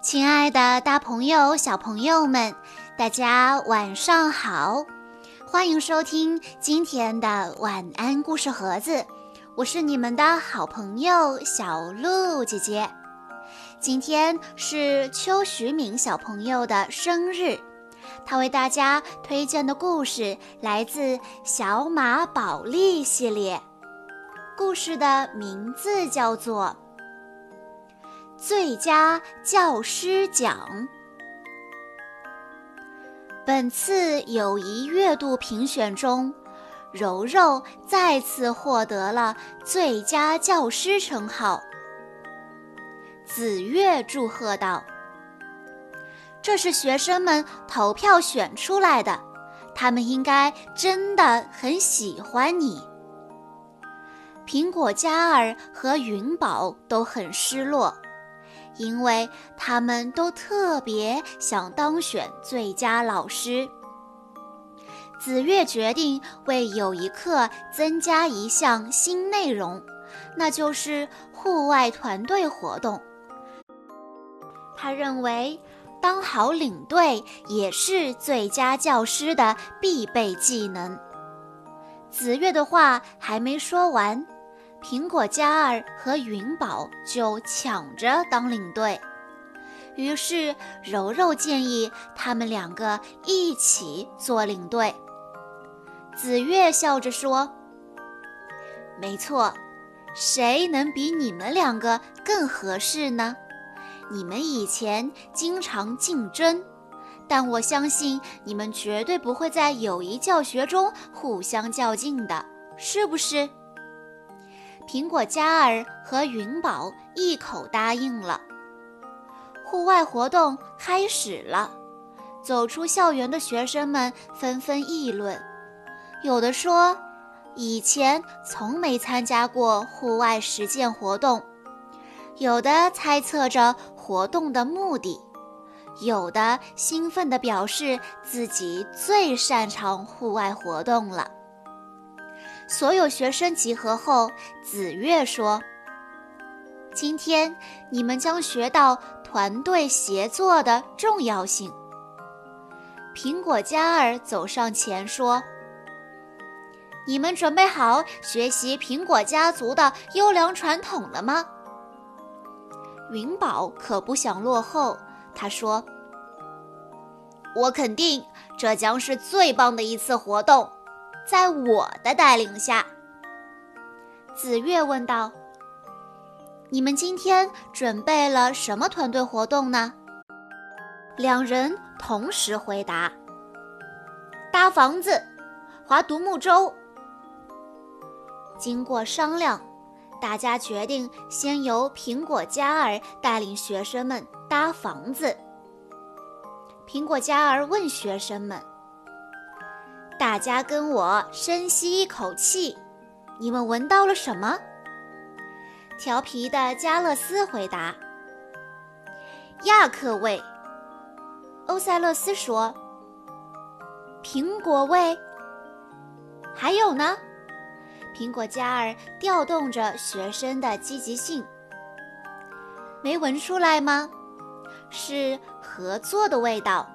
亲爱的，大朋友、小朋友们，大家晚上好！欢迎收听今天的晚安故事盒子，我是你们的好朋友小鹿姐姐。今天是邱徐敏小朋友的生日，他为大家推荐的故事来自《小马宝莉》系列，故事的名字叫做。最佳教师奖。本次友谊月度评选中，柔柔再次获得了最佳教师称号。子月祝贺道：“这是学生们投票选出来的，他们应该真的很喜欢你。”苹果嘉儿和云宝都很失落。因为他们都特别想当选最佳老师，子月决定为友谊课增加一项新内容，那就是户外团队活动。他认为，当好领队也是最佳教师的必备技能。子月的话还没说完。苹果嘉儿和云宝就抢着当领队，于是柔柔建议他们两个一起做领队。紫月笑着说：“没错，谁能比你们两个更合适呢？你们以前经常竞争，但我相信你们绝对不会在友谊教学中互相较劲的，是不是？”苹果嘉儿和云宝一口答应了。户外活动开始了，走出校园的学生们纷纷议论，有的说以前从没参加过户外实践活动，有的猜测着活动的目的，有的兴奋地表示自己最擅长户外活动了。所有学生集合后，子月说：“今天你们将学到团队协作的重要性。”苹果嘉儿走上前说：“你们准备好学习苹果家族的优良传统了吗？”云宝可不想落后，他说：“我肯定这将是最棒的一次活动。”在我的带领下，紫月问道：“你们今天准备了什么团队活动呢？”两人同时回答：“搭房子，划独木舟。”经过商量，大家决定先由苹果嘉儿带领学生们搭房子。苹果嘉儿问学生们。大家跟我深吸一口气，你们闻到了什么？调皮的加勒斯回答：“亚克味。”欧塞勒斯说：“苹果味。”还有呢？苹果嘉儿调动着学生的积极性，没闻出来吗？是合作的味道。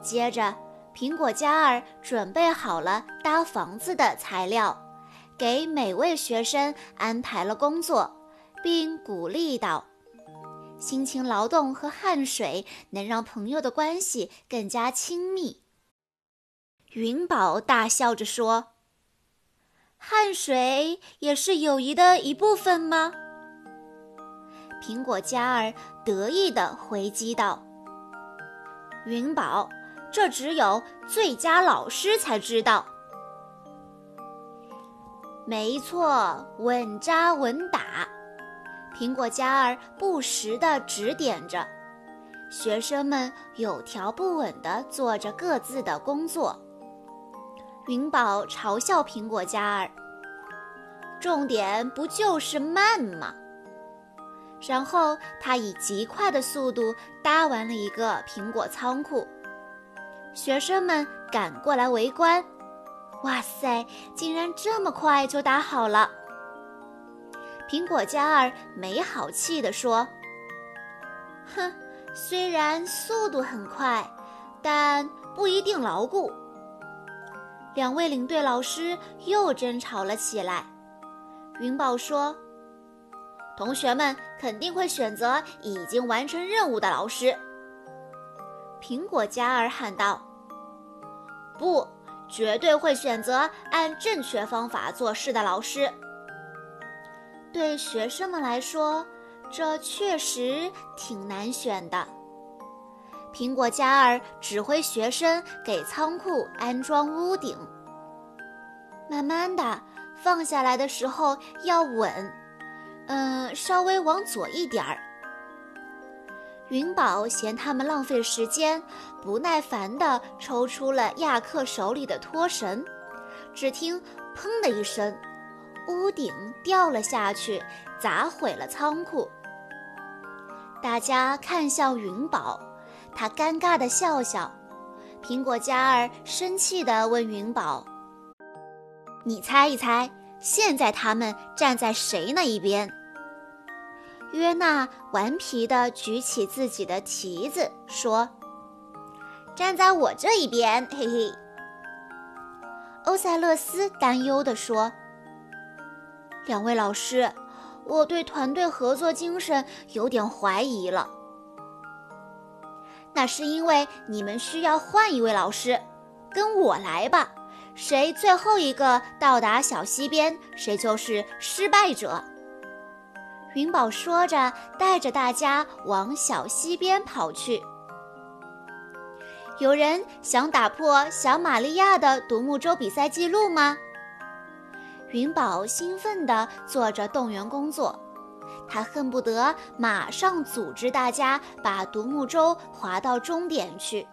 接着。苹果嘉儿准备好了搭房子的材料，给每位学生安排了工作，并鼓励道：“辛勤劳动和汗水能让朋友的关系更加亲密。”云宝大笑着说：“汗水也是友谊的一部分吗？”苹果嘉儿得意地回击道：“云宝。”这只有最佳老师才知道。没错，稳扎稳打。苹果嘉儿不时地指点着学生们，有条不紊地做着各自的工作。云宝嘲笑苹果嘉儿：“重点不就是慢吗？”然后他以极快的速度搭完了一个苹果仓库。学生们赶过来围观，哇塞，竟然这么快就搭好了！苹果嘉儿没好气地说：“哼，虽然速度很快，但不一定牢固。两位领队老师又争吵了起来。云宝说：“同学们肯定会选择已经完成任务的老师。”苹果嘉儿喊道：“不，绝对会选择按正确方法做事的老师。”对学生们来说，这确实挺难选的。苹果嘉儿指挥学生给仓库安装屋顶。慢慢的放下来的时候要稳，嗯，稍微往左一点儿。云宝嫌他们浪费时间，不耐烦地抽出了亚克手里的拖绳。只听“砰”的一声，屋顶掉了下去，砸毁了仓库。大家看向云宝。他尴尬地笑笑，苹果嘉儿生气地问云宝：“你猜一猜，现在他们站在谁那一边？”约娜顽皮地举起自己的旗子说：“站在我这一边，嘿嘿。”欧塞勒斯担忧地说：“两位老师，我对团队合作精神有点怀疑了。”那是因为你们需要换一位老师，跟我来吧。谁最后一个到达小溪边，谁就是失败者。云宝说着，带着大家往小溪边跑去。有人想打破小玛利亚的独木舟比赛记录吗？云宝兴奋地做着动员工作。他恨不得马上组织大家把独木舟划到终点去，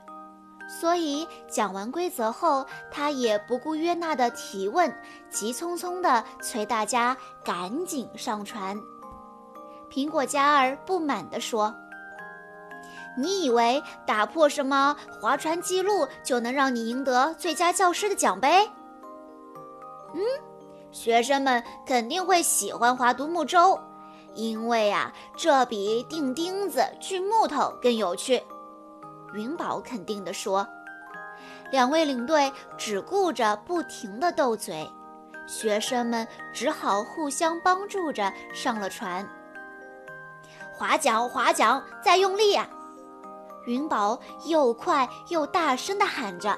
所以讲完规则后，他也不顾约娜的提问，急匆匆地催大家赶紧上船。苹果嘉儿不满地说：“你以为打破什么划船记录就能让你赢得最佳教师的奖杯？嗯，学生们肯定会喜欢划独木舟。”因为啊，这比钉钉子锯木头更有趣。云宝肯定地说。两位领队只顾着不停地斗嘴，学生们只好互相帮助着上了船。划桨，划桨，再用力啊！云宝又快又大声地喊着。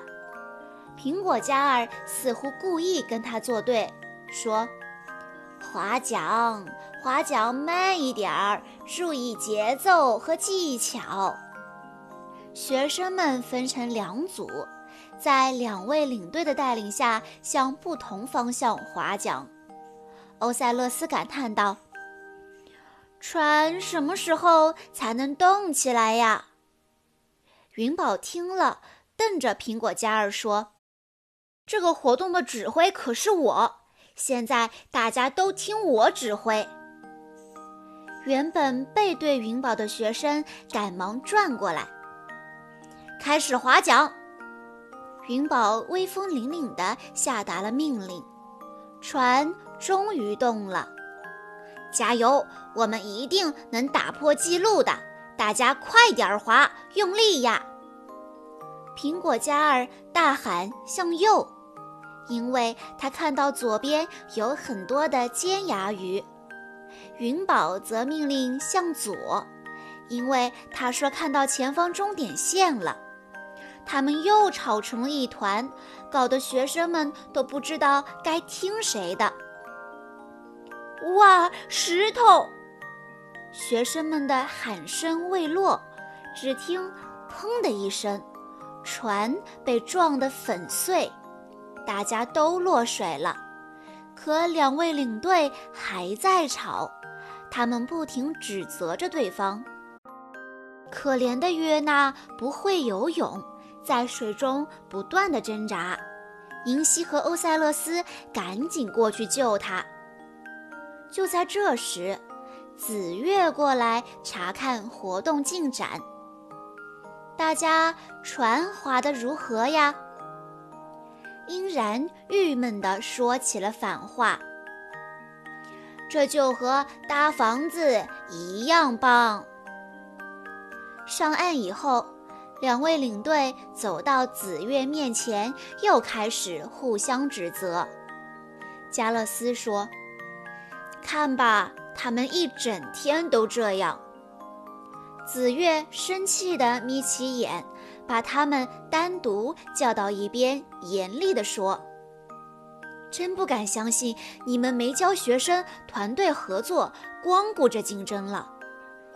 苹果嘉儿似乎故意跟他作对，说。划桨，划桨慢一点儿，注意节奏和技巧。学生们分成两组，在两位领队的带领下，向不同方向划桨。欧塞勒斯感叹道：“船什么时候才能动起来呀？”云宝听了，瞪着苹果嘉儿说：“这个活动的指挥可是我。”现在大家都听我指挥。原本背对云宝的学生赶忙转过来，开始划桨。云宝威风凛凛地下达了命令，船终于动了。加油，我们一定能打破记录的！大家快点划，用力呀！苹果嘉儿大喊：“向右！”因为他看到左边有很多的尖牙鱼，云宝则命令向左，因为他说看到前方终点线了。他们又吵成了一团，搞得学生们都不知道该听谁的。哇，石头！学生们的喊声未落，只听“砰”的一声，船被撞得粉碎。大家都落水了，可两位领队还在吵，他们不停指责着对方。可怜的约娜不会游泳，在水中不断的挣扎。银西和欧塞勒斯赶紧过去救她。就在这时，紫月过来查看活动进展。大家船划得如何呀？殷然郁闷地说起了反话：“这就和搭房子一样棒。”上岸以后，两位领队走到紫月面前，又开始互相指责。加勒斯说：“看吧，他们一整天都这样。”紫月生气地眯起眼，把他们单独叫到一边，严厉地说：“真不敢相信你们没教学生团队合作，光顾着竞争了。”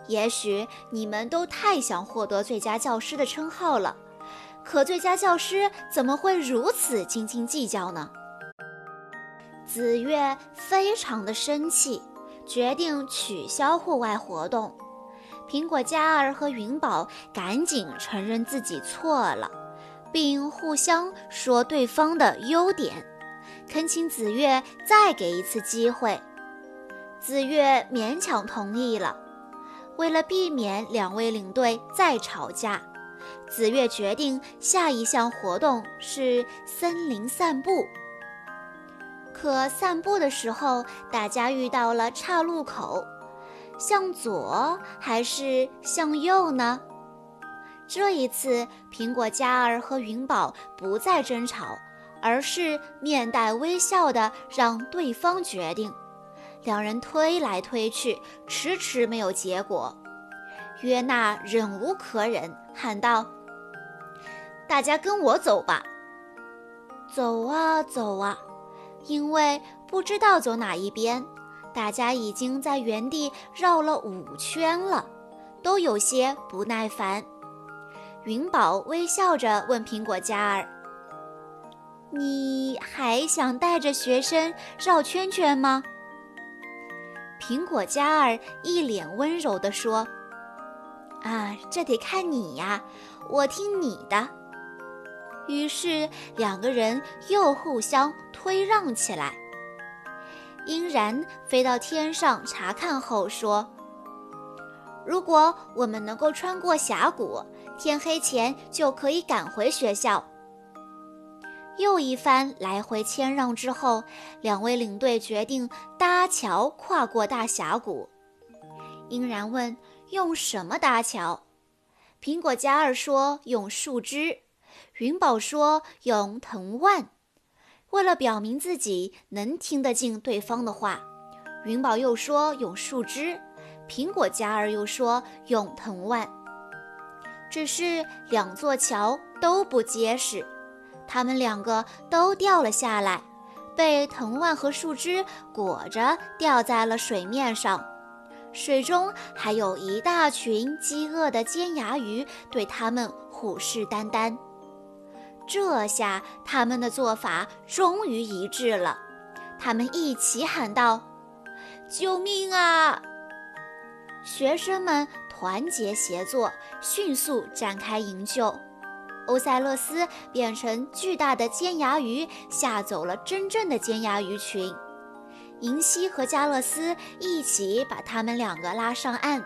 也许你们都太想获得最佳教师的称号了，可最佳教师怎么会如此斤斤计较呢？紫月非常的生气，决定取消户外活动。苹果嘉儿和云宝赶紧承认自己错了，并互相说对方的优点，恳请紫月再给一次机会。紫月勉强同意了。为了避免两位领队再吵架，紫月决定下一项活动是森林散步。可散步的时候，大家遇到了岔路口，向左还是向右呢？这一次，苹果嘉儿和云宝不再争吵，而是面带微笑的让对方决定。两人推来推去，迟迟没有结果。约娜忍无可忍，喊道：“大家跟我走吧！”走啊走啊，因为不知道走哪一边，大家已经在原地绕了五圈了，都有些不耐烦。云宝微笑着问苹果嘉儿：“你还想带着学生绕圈圈吗？”苹果嘉儿一脸温柔地说：“啊，这得看你呀，我听你的。”于是两个人又互相推让起来。殷然飞到天上查看后说：“如果我们能够穿过峡谷，天黑前就可以赶回学校。”又一番来回谦让之后，两位领队决定搭桥跨过大峡谷。殷然问：“用什么搭桥？”苹果嘉儿说：“用树枝。”云宝说：“用藤蔓。”为了表明自己能听得进对方的话，云宝又说：“用树枝。”苹果嘉儿又说：“用藤蔓。”只是两座桥都不结实。他们两个都掉了下来，被藤蔓和树枝裹着，掉在了水面上。水中还有一大群饥饿的尖牙鱼，对他们虎视眈眈。这下他们的做法终于一致了，他们一起喊道：“救命啊！”学生们团结协作，迅速展开营救。欧塞勒斯变成巨大的尖牙鱼，吓走了真正的尖牙鱼群。银溪和加勒斯一起把他们两个拉上岸。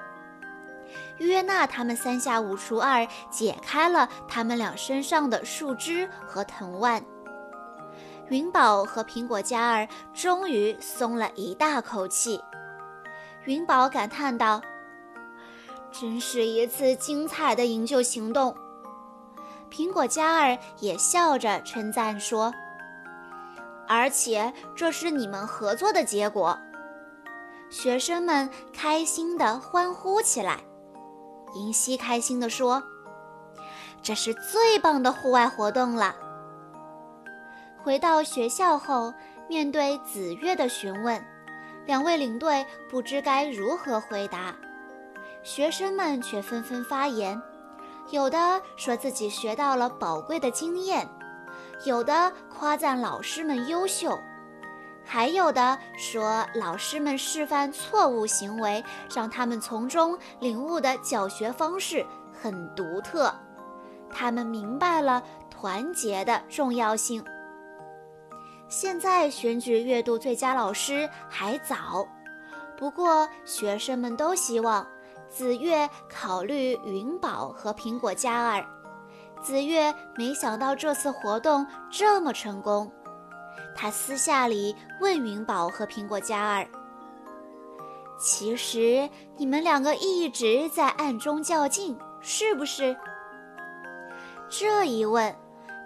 约纳他们三下五除二解开了他们俩身上的树枝和藤蔓。云宝和苹果嘉儿终于松了一大口气。云宝感叹道：“真是一次精彩的营救行动。”苹果嘉儿也笑着称赞说：“而且这是你们合作的结果。”学生们开心地欢呼起来。银溪开心地说：“这是最棒的户外活动了。”回到学校后，面对紫月的询问，两位领队不知该如何回答，学生们却纷纷发言。有的说自己学到了宝贵的经验，有的夸赞老师们优秀，还有的说老师们示范错误行为，让他们从中领悟的教学方式很独特。他们明白了团结的重要性。现在选举月度最佳老师还早，不过学生们都希望。紫月考虑云宝和苹果嘉儿，紫月没想到这次活动这么成功。他私下里问云宝和苹果嘉儿：“其实你们两个一直在暗中较劲，是不是？这一问，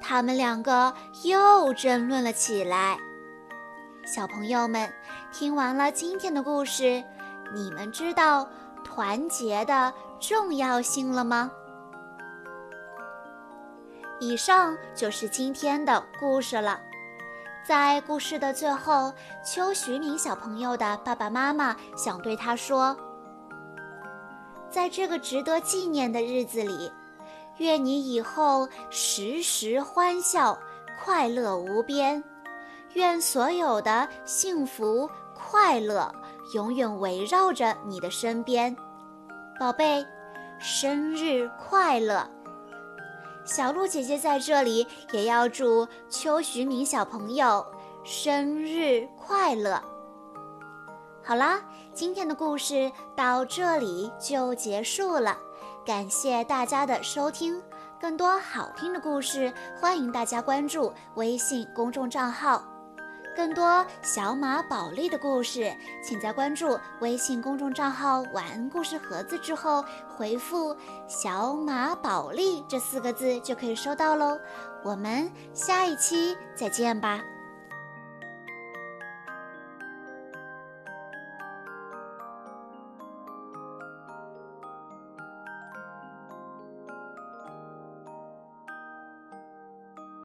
他们两个又争论了起来。小朋友们，听完了今天的故事，你们知道团结的重要性了吗？以上就是今天的故事了。在故事的最后，邱徐明小朋友的爸爸妈妈想对他说：“在这个值得纪念的日子里，愿你以后时时欢笑，快乐无边。愿所有的幸福快乐永远围绕着你的身边，宝贝，生日快乐！”小鹿姐姐在这里也要祝邱徐明小朋友生日快乐。好啦，今天的故事到这里就结束了，感谢大家的收听。更多好听的故事，欢迎大家关注微信公众账号。更多小马宝莉的故事，请在关注微信公众账号“晚安故事盒子”之后，回复“小马宝莉”这四个字就可以收到喽。我们下一期再见吧。